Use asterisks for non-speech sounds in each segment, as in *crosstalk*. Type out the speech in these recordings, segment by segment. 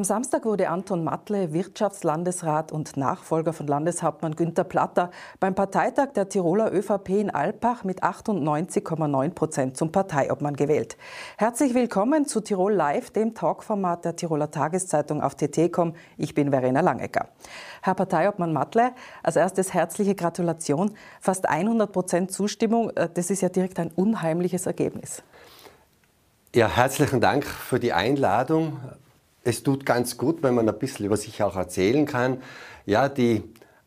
Am Samstag wurde Anton Matle, Wirtschaftslandesrat und Nachfolger von Landeshauptmann Günter Platter, beim Parteitag der Tiroler ÖVP in Alpbach mit 98,9 Prozent zum Parteiobmann gewählt. Herzlich willkommen zu Tirol Live, dem Talkformat der Tiroler Tageszeitung auf TT.com. Ich bin Verena Langecker. Herr Parteiobmann Matle, als erstes herzliche Gratulation. Fast 100 Prozent Zustimmung, äh, das ist ja direkt ein unheimliches Ergebnis. Ja, herzlichen Dank für die Einladung es tut ganz gut, wenn man ein bisschen über sich auch erzählen kann. Ja, die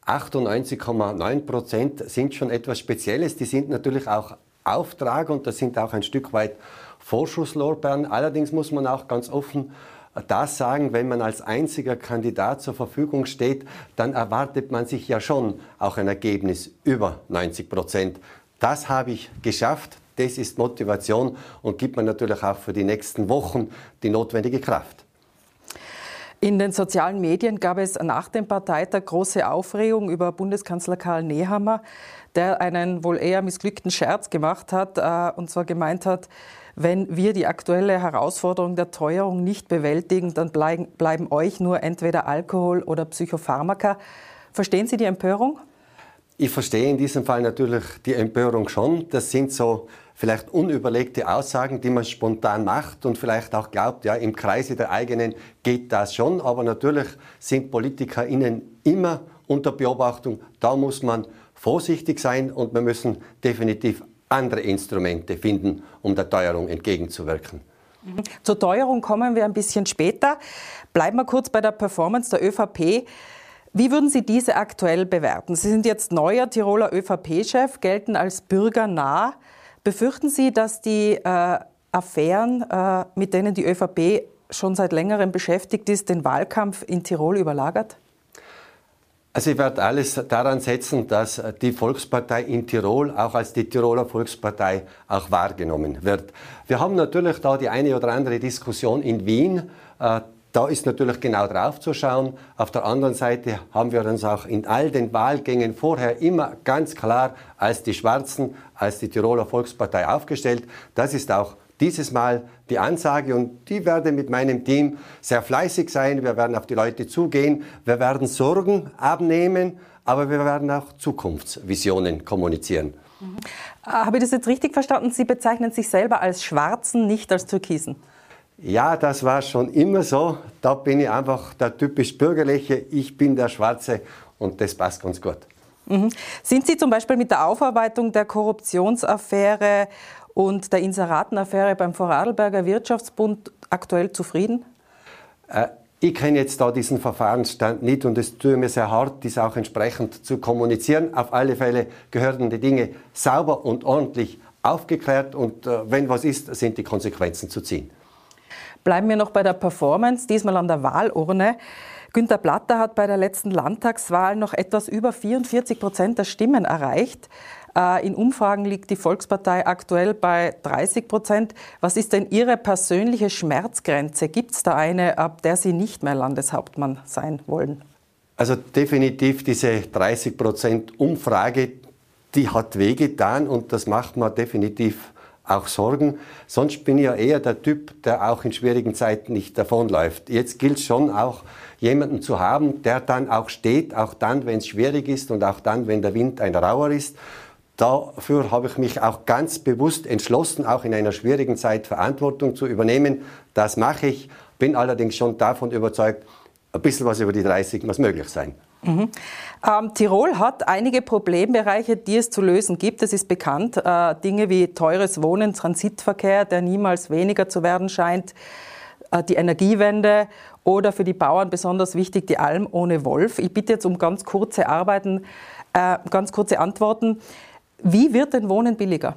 98,9 Prozent sind schon etwas Spezielles. Die sind natürlich auch Auftrag und das sind auch ein Stück weit Vorschusslorbeeren. Allerdings muss man auch ganz offen das sagen, wenn man als einziger Kandidat zur Verfügung steht, dann erwartet man sich ja schon auch ein Ergebnis über 90 Prozent. Das habe ich geschafft. Das ist Motivation und gibt mir natürlich auch für die nächsten Wochen die notwendige Kraft. In den sozialen Medien gab es nach dem Parteitag große Aufregung über Bundeskanzler Karl Nehammer, der einen wohl eher missglückten Scherz gemacht hat äh, und zwar gemeint hat, wenn wir die aktuelle Herausforderung der Teuerung nicht bewältigen, dann bleiben, bleiben euch nur entweder Alkohol oder Psychopharmaka. Verstehen Sie die Empörung? Ich verstehe in diesem Fall natürlich die Empörung schon. Das sind so vielleicht unüberlegte Aussagen, die man spontan macht und vielleicht auch glaubt, ja, im Kreise der eigenen geht das schon. Aber natürlich sind PolitikerInnen immer unter Beobachtung. Da muss man vorsichtig sein und wir müssen definitiv andere Instrumente finden, um der Teuerung entgegenzuwirken. Zur Teuerung kommen wir ein bisschen später. Bleiben wir kurz bei der Performance der ÖVP. Wie würden Sie diese aktuell bewerten? Sie sind jetzt neuer Tiroler ÖVP-Chef, gelten als bürgernah. Befürchten Sie, dass die äh, Affären, äh, mit denen die ÖVP schon seit längerem beschäftigt ist, den Wahlkampf in Tirol überlagert? Also ich werde alles daran setzen, dass die Volkspartei in Tirol auch als die Tiroler Volkspartei auch wahrgenommen wird. Wir haben natürlich da die eine oder andere Diskussion in Wien. Äh, da ist natürlich genau drauf zu schauen. Auf der anderen Seite haben wir uns auch in all den Wahlgängen vorher immer ganz klar als die Schwarzen, als die Tiroler Volkspartei aufgestellt. Das ist auch dieses Mal die Ansage und die werde mit meinem Team sehr fleißig sein. Wir werden auf die Leute zugehen. Wir werden Sorgen abnehmen, aber wir werden auch Zukunftsvisionen kommunizieren. Mhm. Habe ich das jetzt richtig verstanden? Sie bezeichnen sich selber als Schwarzen, nicht als Türkisen? Ja, das war schon immer so. Da bin ich einfach der typisch Bürgerliche. Ich bin der Schwarze und das passt ganz gut. Mhm. Sind Sie zum Beispiel mit der Aufarbeitung der Korruptionsaffäre und der Inseratenaffäre beim Vorarlberger Wirtschaftsbund aktuell zufrieden? Äh, ich kenne jetzt da diesen Verfahrensstand nicht und es tut mir sehr hart, dies auch entsprechend zu kommunizieren. Auf alle Fälle gehören die Dinge sauber und ordentlich aufgeklärt und äh, wenn was ist, sind die Konsequenzen zu ziehen. Bleiben wir noch bei der Performance, diesmal an der Wahlurne. Günter Platter hat bei der letzten Landtagswahl noch etwas über 44 Prozent der Stimmen erreicht. Äh, in Umfragen liegt die Volkspartei aktuell bei 30 Prozent. Was ist denn Ihre persönliche Schmerzgrenze? Gibt es da eine, ab der Sie nicht mehr Landeshauptmann sein wollen? Also definitiv diese 30 Prozent Umfrage, die hat wehgetan und das macht man definitiv auch Sorgen. Sonst bin ich ja eher der Typ, der auch in schwierigen Zeiten nicht davonläuft. Jetzt gilt es schon auch, jemanden zu haben, der dann auch steht, auch dann, wenn es schwierig ist und auch dann, wenn der Wind ein rauer ist. Dafür habe ich mich auch ganz bewusst entschlossen, auch in einer schwierigen Zeit Verantwortung zu übernehmen. Das mache ich, bin allerdings schon davon überzeugt, ein bisschen was über die 30 muss möglich sein. Mhm. Ähm, Tirol hat einige Problembereiche, die es zu lösen gibt. Es ist bekannt. Äh, Dinge wie teures Wohnen, Transitverkehr, der niemals weniger zu werden scheint, äh, die Energiewende oder für die Bauern besonders wichtig die Alm ohne Wolf. Ich bitte jetzt um ganz kurze Arbeiten, äh, ganz kurze Antworten. Wie wird denn Wohnen billiger?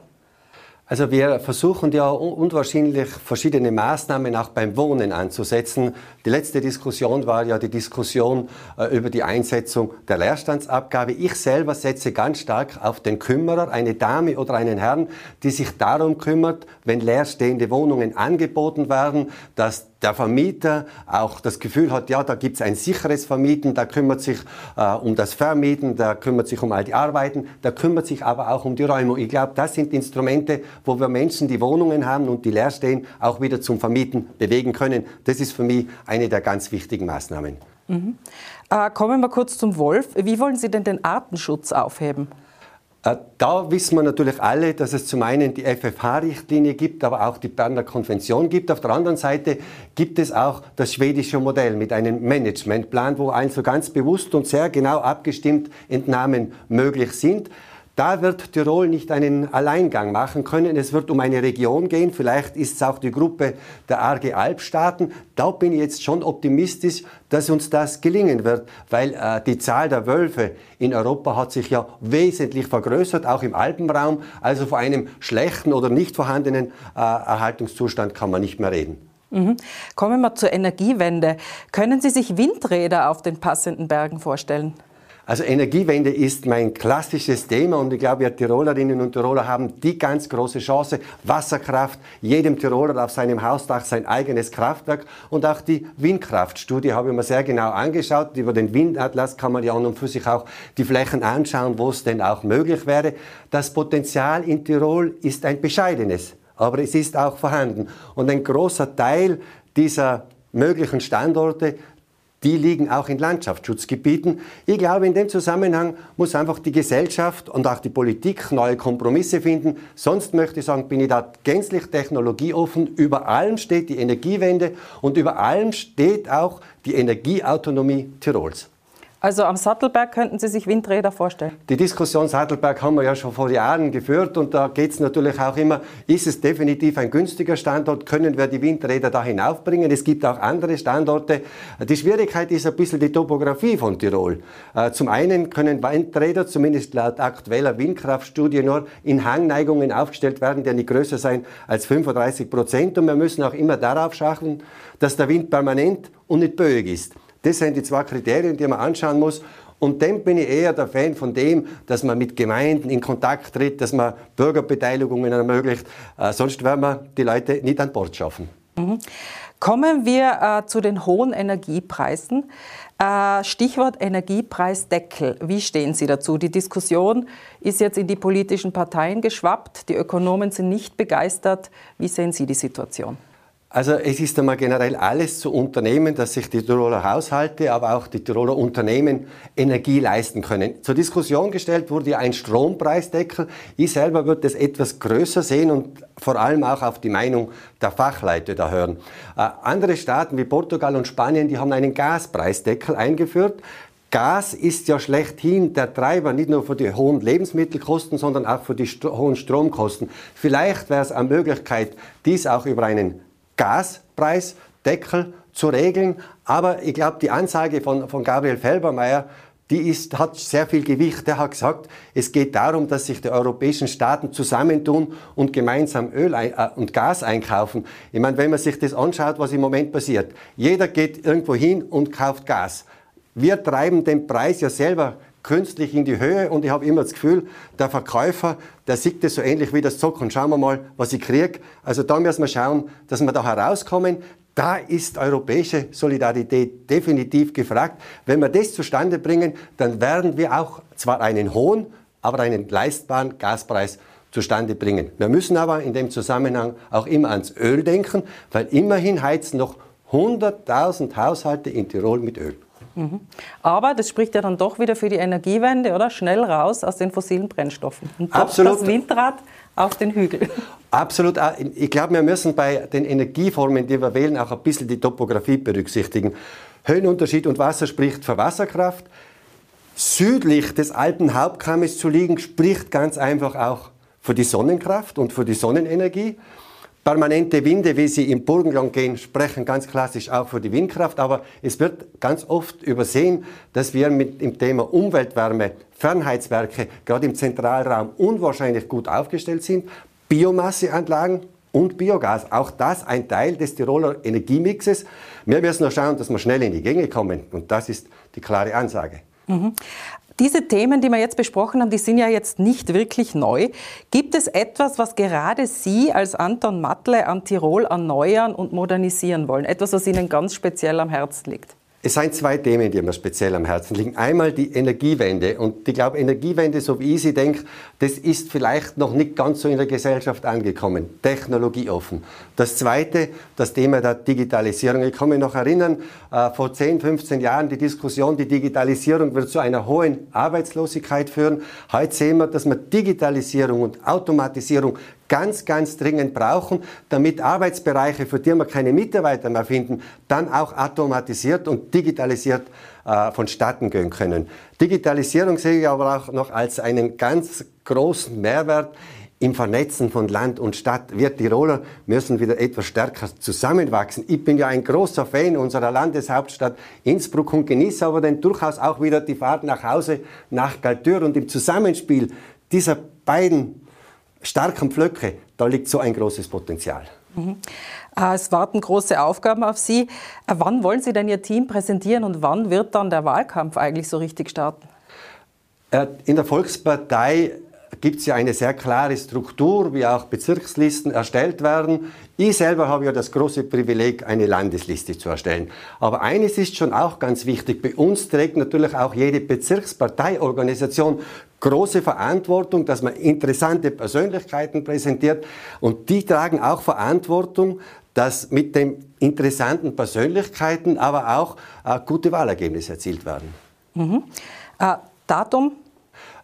Also wir versuchen ja unwahrscheinlich verschiedene Maßnahmen auch beim Wohnen anzusetzen. Die letzte Diskussion war ja die Diskussion äh, über die Einsetzung der Leerstandsabgabe. Ich selber setze ganz stark auf den Kümmerer, eine Dame oder einen Herrn, die sich darum kümmert, wenn leerstehende Wohnungen angeboten werden, dass der Vermieter auch das Gefühl hat, ja, da gibt es ein sicheres Vermieten, da kümmert sich äh, um das Vermieten, da kümmert sich um all die Arbeiten, da kümmert sich aber auch um die Räumung. Ich glaube, das sind Instrumente, wo wir Menschen, die Wohnungen haben und die leer stehen, auch wieder zum Vermieten bewegen können. Das ist für mich eine der ganz wichtigen Maßnahmen. Mhm. Äh, kommen wir kurz zum Wolf. Wie wollen Sie denn den Artenschutz aufheben? Äh, da wissen wir natürlich alle, dass es zum einen die FFH-Richtlinie gibt, aber auch die Berner Konvention gibt. Auf der anderen Seite gibt es auch das schwedische Modell mit einem Managementplan, wo also ganz bewusst und sehr genau abgestimmt Entnahmen möglich sind. Da wird Tirol nicht einen Alleingang machen können. Es wird um eine Region gehen. Vielleicht ist es auch die Gruppe der ARG Alpstaaten. Da bin ich jetzt schon optimistisch, dass uns das gelingen wird, weil äh, die Zahl der Wölfe in Europa hat sich ja wesentlich vergrößert, auch im Alpenraum. Also von einem schlechten oder nicht vorhandenen äh, Erhaltungszustand kann man nicht mehr reden. Mhm. Kommen wir zur Energiewende. Können Sie sich Windräder auf den passenden Bergen vorstellen? Also Energiewende ist mein klassisches Thema und ich glaube, wir Tirolerinnen und Tiroler haben die ganz große Chance. Wasserkraft, jedem Tiroler auf seinem Hausdach sein eigenes Kraftwerk und auch die Windkraftstudie habe ich mir sehr genau angeschaut. Über den Windatlas kann man ja an und für sich auch die Flächen anschauen, wo es denn auch möglich wäre. Das Potenzial in Tirol ist ein bescheidenes, aber es ist auch vorhanden. Und ein großer Teil dieser möglichen Standorte die liegen auch in Landschaftsschutzgebieten. Ich glaube, in dem Zusammenhang muss einfach die Gesellschaft und auch die Politik neue Kompromisse finden. Sonst möchte ich sagen, bin ich da gänzlich technologieoffen. Über allem steht die Energiewende und über allem steht auch die Energieautonomie Tirols. Also am Sattelberg könnten Sie sich Windräder vorstellen? Die Diskussion Sattelberg haben wir ja schon vor Jahren geführt und da geht es natürlich auch immer, ist es definitiv ein günstiger Standort, können wir die Windräder da hinaufbringen? Es gibt auch andere Standorte. Die Schwierigkeit ist ein bisschen die Topografie von Tirol. Äh, zum einen können Windräder, zumindest laut aktueller Windkraftstudie, nur in Hangneigungen aufgestellt werden, die nicht größer sein als 35 Prozent und wir müssen auch immer darauf schaffen, dass der Wind permanent und nicht böig ist. Das sind die zwei Kriterien, die man anschauen muss. Und dann bin ich eher der Fan von dem, dass man mit Gemeinden in Kontakt tritt, dass man Bürgerbeteiligungen ermöglicht. Äh, sonst werden wir die Leute nicht an Bord schaffen. Mhm. Kommen wir äh, zu den hohen Energiepreisen. Äh, Stichwort Energiepreisdeckel. Wie stehen Sie dazu? Die Diskussion ist jetzt in die politischen Parteien geschwappt. Die Ökonomen sind nicht begeistert. Wie sehen Sie die Situation? Also es ist einmal generell alles zu unternehmen, dass sich die Tiroler Haushalte, aber auch die Tiroler Unternehmen Energie leisten können. Zur Diskussion gestellt wurde ein Strompreisdeckel. Ich selber würde es etwas größer sehen und vor allem auch auf die Meinung der Fachleute da hören. Äh, andere Staaten wie Portugal und Spanien, die haben einen Gaspreisdeckel eingeführt. Gas ist ja schlechthin der Treiber, nicht nur für die hohen Lebensmittelkosten, sondern auch für die st hohen Stromkosten. Vielleicht wäre es eine Möglichkeit, dies auch über einen Gaspreisdeckel zu regeln. Aber ich glaube, die Ansage von, von Gabriel Felbermeier, die ist, hat sehr viel Gewicht. Der hat gesagt, es geht darum, dass sich die europäischen Staaten zusammentun und gemeinsam Öl äh, und Gas einkaufen. Ich meine, wenn man sich das anschaut, was im Moment passiert. Jeder geht irgendwo hin und kauft Gas. Wir treiben den Preis ja selber künstlich in die Höhe und ich habe immer das Gefühl, der Verkäufer, der sieht das so ähnlich wie das Zock und schauen wir mal, was ich kriege. Also da müssen wir schauen, dass wir da herauskommen. Da ist europäische Solidarität definitiv gefragt. Wenn wir das zustande bringen, dann werden wir auch zwar einen hohen, aber einen leistbaren Gaspreis zustande bringen. Wir müssen aber in dem Zusammenhang auch immer ans Öl denken, weil immerhin heizen noch 100.000 Haushalte in Tirol mit Öl. Mhm. Aber das spricht ja dann doch wieder für die Energiewende, oder? Schnell raus aus den fossilen Brennstoffen. Und Absolut. das Windrad auf den Hügel. Absolut. Ah, ich glaube, wir müssen bei den Energieformen, die wir wählen, auch ein bisschen die Topografie berücksichtigen. Höhenunterschied und Wasser spricht für Wasserkraft. Südlich des alten Hauptkammes zu liegen, spricht ganz einfach auch für die Sonnenkraft und für die Sonnenenergie. Permanente Winde, wie sie im Burgenland gehen, sprechen ganz klassisch auch für die Windkraft, aber es wird ganz oft übersehen, dass wir mit dem Thema Umweltwärme, Fernheizwerke, gerade im Zentralraum unwahrscheinlich gut aufgestellt sind. Biomasseanlagen und Biogas, auch das ein Teil des Tiroler Energiemixes. Wir müssen nur schauen, dass wir schnell in die Gänge kommen und das ist die klare Ansage. Mhm. Diese Themen, die wir jetzt besprochen haben, die sind ja jetzt nicht wirklich neu. Gibt es etwas, was gerade Sie als Anton Matle an Tirol erneuern und modernisieren wollen? Etwas, was Ihnen ganz speziell am Herzen liegt? Es sind zwei Themen, die mir speziell am Herzen liegen. Einmal die Energiewende. Und ich glaube, Energiewende, so wie ich sie denke, das ist vielleicht noch nicht ganz so in der Gesellschaft angekommen. Technologieoffen. Das Zweite, das Thema der Digitalisierung. Ich kann mich noch erinnern, äh, vor 10, 15 Jahren die Diskussion, die Digitalisierung wird zu einer hohen Arbeitslosigkeit führen. Heute sehen wir, dass wir Digitalisierung und Automatisierung ganz, ganz dringend brauchen, damit Arbeitsbereiche, für die wir keine Mitarbeiter mehr finden, dann auch automatisiert und digitalisiert äh, vonstatten gehen können. Digitalisierung sehe ich aber auch noch als einen ganz großen Mehrwert im Vernetzen von Land und Stadt. Wir Tiroler müssen wieder etwas stärker zusammenwachsen. Ich bin ja ein großer Fan unserer Landeshauptstadt Innsbruck und genieße aber dann durchaus auch wieder die Fahrt nach Hause nach Galtür und im Zusammenspiel dieser beiden starken Pflöcke, da liegt so ein großes Potenzial. Mhm. Es warten große Aufgaben auf Sie. Äh, wann wollen Sie denn Ihr Team präsentieren und wann wird dann der Wahlkampf eigentlich so richtig starten? Äh, in der Volkspartei gibt es ja eine sehr klare Struktur, wie auch Bezirkslisten erstellt werden. Ich selber habe ja das große Privileg, eine Landesliste zu erstellen. Aber eines ist schon auch ganz wichtig. Bei uns trägt natürlich auch jede Bezirksparteiorganisation große Verantwortung, dass man interessante Persönlichkeiten präsentiert. Und die tragen auch Verantwortung, dass mit den interessanten Persönlichkeiten aber auch äh, gute Wahlergebnisse erzielt werden. Mhm. Äh, Datum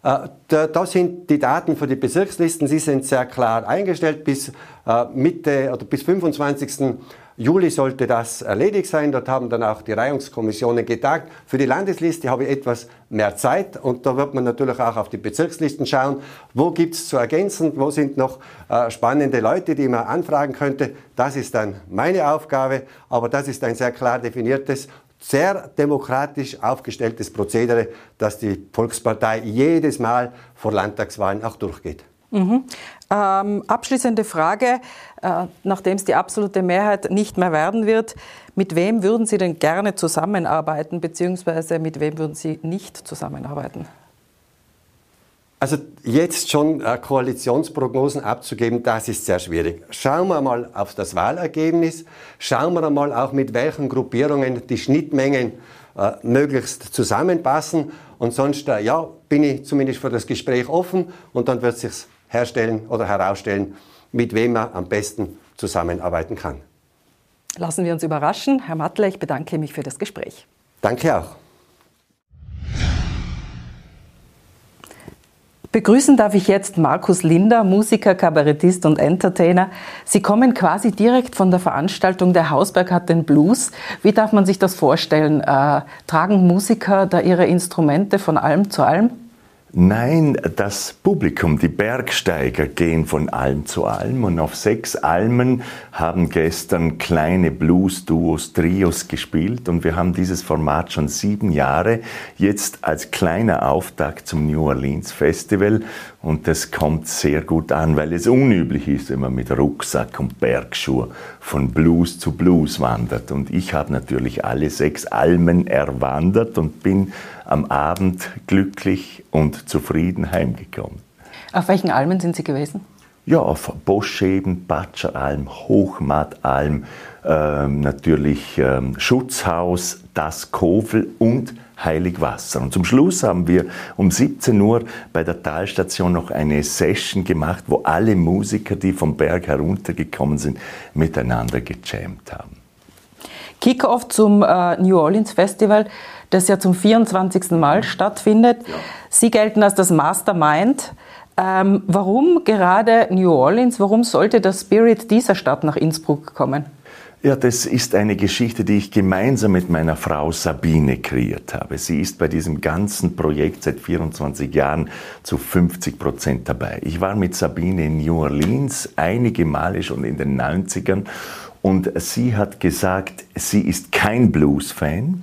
da, sind die Daten für die Bezirkslisten, sie sind sehr klar eingestellt. Bis äh, Mitte oder bis 25. Juli sollte das erledigt sein. Dort haben dann auch die Reihungskommissionen getagt. Für die Landesliste habe ich etwas mehr Zeit und da wird man natürlich auch auf die Bezirkslisten schauen. Wo gibt es zu ergänzen? Wo sind noch äh, spannende Leute, die man anfragen könnte? Das ist dann meine Aufgabe, aber das ist ein sehr klar definiertes sehr demokratisch aufgestelltes Prozedere, dass die Volkspartei jedes Mal vor Landtagswahlen auch durchgeht. Mhm. Ähm, abschließende Frage, äh, nachdem es die absolute Mehrheit nicht mehr werden wird, mit wem würden Sie denn gerne zusammenarbeiten, beziehungsweise mit wem würden Sie nicht zusammenarbeiten? Also jetzt schon äh, Koalitionsprognosen abzugeben, das ist sehr schwierig. Schauen wir mal auf das Wahlergebnis, schauen wir mal auch mit welchen Gruppierungen die Schnittmengen äh, möglichst zusammenpassen. Und sonst, äh, ja, bin ich zumindest für das Gespräch offen und dann wird sich herstellen oder herausstellen, mit wem man am besten zusammenarbeiten kann. Lassen wir uns überraschen. Herr Mattler, ich bedanke mich für das Gespräch. Danke auch. Begrüßen darf ich jetzt Markus Linder, Musiker, Kabarettist und Entertainer. Sie kommen quasi direkt von der Veranstaltung Der Hausberg hat den Blues. Wie darf man sich das vorstellen? Äh, tragen Musiker da ihre Instrumente von allem zu allem? Nein, das Publikum, die Bergsteiger gehen von Alm zu Alm und auf sechs Almen haben gestern kleine Blues-Duos, Trios gespielt und wir haben dieses Format schon sieben Jahre, jetzt als kleiner Auftakt zum New Orleans Festival und das kommt sehr gut an, weil es unüblich ist, wenn man mit Rucksack und Bergschuhe von Blues zu Blues wandert. Und ich habe natürlich alle sechs Almen erwandert und bin am Abend glücklich und zufrieden heimgekommen. Auf welchen Almen sind Sie gewesen? Ja, auf Boscheben, Batscheralm, Hochmattalm, ähm, natürlich ähm, Schutzhaus, das Kovel und Heiligwasser. Und zum Schluss haben wir um 17 Uhr bei der Talstation noch eine Session gemacht, wo alle Musiker, die vom Berg heruntergekommen sind, miteinander gejammt haben. Kickoff zum äh, New Orleans Festival das ja zum 24. Mal stattfindet. Ja. Sie gelten als das Mastermind. Ähm, warum gerade New Orleans? Warum sollte der Spirit dieser Stadt nach Innsbruck kommen? Ja, das ist eine Geschichte, die ich gemeinsam mit meiner Frau Sabine kreiert habe. Sie ist bei diesem ganzen Projekt seit 24 Jahren zu 50 Prozent dabei. Ich war mit Sabine in New Orleans einige Male schon in den 90ern und sie hat gesagt, sie ist kein Blues-Fan,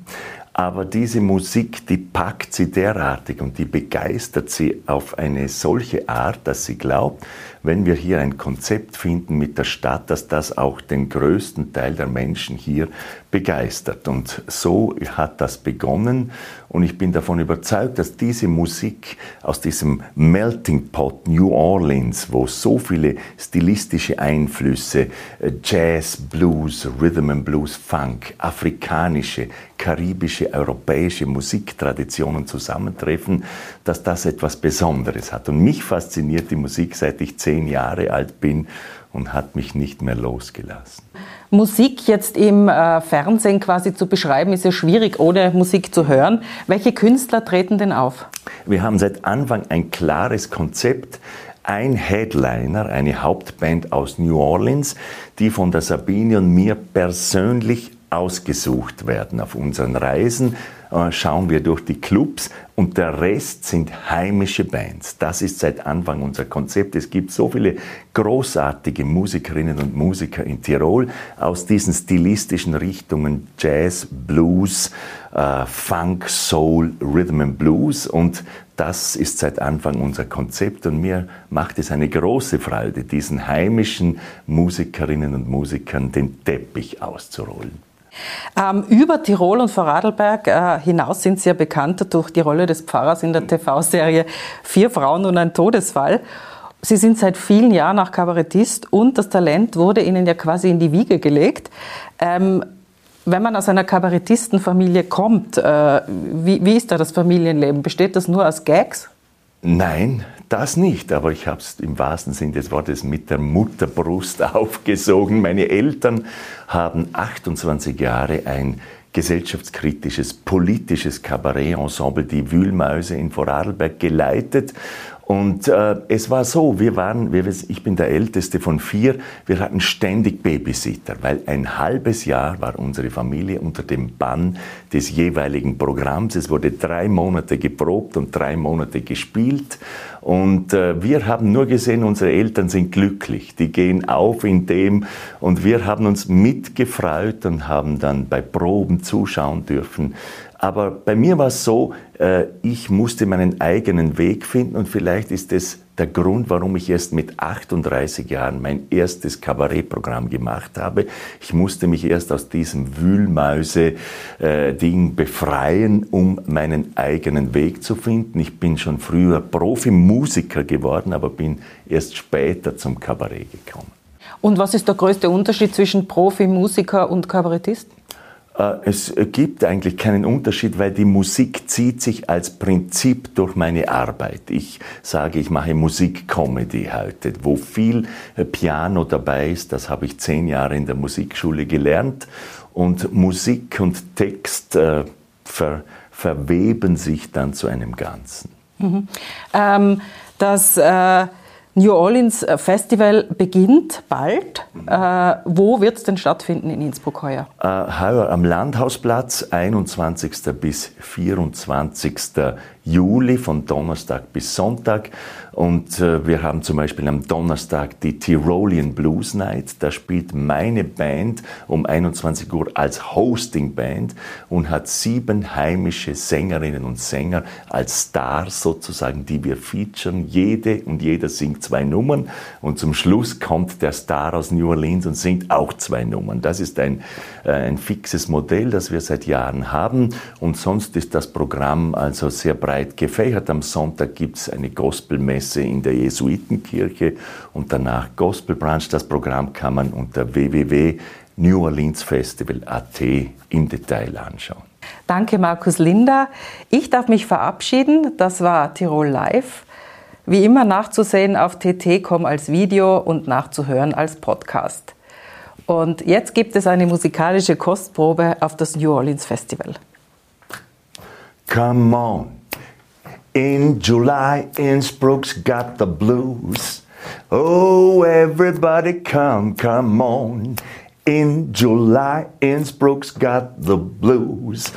aber diese Musik, die packt sie derartig und die begeistert sie auf eine solche Art, dass sie glaubt, wenn wir hier ein Konzept finden mit der Stadt, dass das auch den größten Teil der Menschen hier begeistert. Und so hat das begonnen. Und ich bin davon überzeugt, dass diese Musik aus diesem Melting Pot New Orleans, wo so viele stilistische Einflüsse, äh, Jazz, Blues, Rhythm and Blues, Funk, afrikanische, karibische, europäische Musiktraditionen zusammentreffen, dass das etwas Besonderes hat. Und mich fasziniert die Musik, seit ich zehn Jahre alt bin und hat mich nicht mehr losgelassen. Musik jetzt im äh, Fernsehen quasi zu beschreiben, ist ja schwierig, ohne Musik zu hören. Welche Künstler treten denn auf? Wir haben seit Anfang ein klares Konzept. Ein Headliner, eine Hauptband aus New Orleans, die von der Sabine und mir persönlich ausgesucht werden auf unseren Reisen schauen wir durch die Clubs und der Rest sind heimische Bands. Das ist seit Anfang unser Konzept. Es gibt so viele großartige Musikerinnen und Musiker in Tirol aus diesen stilistischen Richtungen Jazz, Blues, äh, Funk, Soul, Rhythm and Blues und das ist seit Anfang unser Konzept und mir macht es eine große Freude, diesen heimischen Musikerinnen und Musikern den Teppich auszurollen. Ähm, über Tirol und Vorarlberg äh, hinaus sind Sie ja bekannt durch die Rolle des Pfarrers in der TV-Serie Vier Frauen und ein Todesfall. Sie sind seit vielen Jahren auch Kabarettist und das Talent wurde Ihnen ja quasi in die Wiege gelegt. Ähm, wenn man aus einer Kabarettistenfamilie kommt, äh, wie, wie ist da das Familienleben? Besteht das nur aus Gags? Nein, das nicht, aber ich habe es im wahrsten Sinne des Wortes mit der Mutterbrust *laughs* aufgesogen. Meine Eltern haben 28 Jahre ein gesellschaftskritisches, politisches Kabarett-Ensemble, die Wühlmäuse in Vorarlberg, geleitet. Und äh, es war so, wir waren, wir, ich bin der älteste von vier, wir hatten ständig Babysitter, weil ein halbes Jahr war unsere Familie unter dem Bann des jeweiligen Programms. Es wurde drei Monate geprobt und drei Monate gespielt. Und äh, wir haben nur gesehen, unsere Eltern sind glücklich, die gehen auf in dem. Und wir haben uns mitgefreut und haben dann bei Proben zuschauen dürfen, aber bei mir war es so, äh, ich musste meinen eigenen Weg finden und vielleicht ist es der Grund, warum ich erst mit 38 Jahren mein erstes Kabarettprogramm gemacht habe. Ich musste mich erst aus diesem Wühlmäuse-Ding befreien, um meinen eigenen Weg zu finden. Ich bin schon früher Profimusiker geworden, aber bin erst später zum Kabarett gekommen. Und was ist der größte Unterschied zwischen Profimusiker und Kabarettist? Äh, es gibt eigentlich keinen Unterschied, weil die Musik zieht sich als Prinzip durch meine Arbeit. Ich sage, ich mache Musikcomedy heute, wo viel äh, Piano dabei ist. Das habe ich zehn Jahre in der Musikschule gelernt. Und Musik und Text äh, ver, verweben sich dann zu einem Ganzen. Mhm. Ähm, das äh New Orleans äh, Festival beginnt bald. Äh, wo wird es denn stattfinden in Innsbruck heuer? Äh, heuer am Landhausplatz, 21. bis 24. Juli, von Donnerstag bis Sonntag. Und äh, wir haben zum Beispiel am Donnerstag die Tyrolean Blues Night. Da spielt meine Band um 21 Uhr als Hosting Band und hat sieben heimische Sängerinnen und Sänger als Stars sozusagen, die wir featuren. Jede und jeder singt zwei Nummern und zum Schluss kommt der Star aus New Orleans und singt auch zwei Nummern. Das ist ein, äh, ein fixes Modell, das wir seit Jahren haben und sonst ist das Programm also sehr breit gefächert. Am Sonntag gibt es eine Gospelmesse in der Jesuitenkirche und danach Gospel Brunch. Das Programm kann man unter www.neworleansfestival.at im Detail anschauen. Danke, Markus Linder. Ich darf mich verabschieden. Das war Tirol Live. Wie immer nachzusehen auf tt.com als Video und nachzuhören als Podcast. Und jetzt gibt es eine musikalische Kostprobe auf das New Orleans Festival. Come on. In July, Innsbruck's got the blues. Oh, everybody come, come on. In July, Innsbruck's got the blues.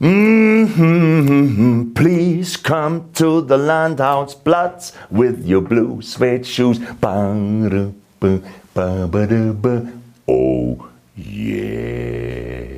Mm-hmm, please come to the Landhausplatz with your blue suede shoes. Oh, yeah.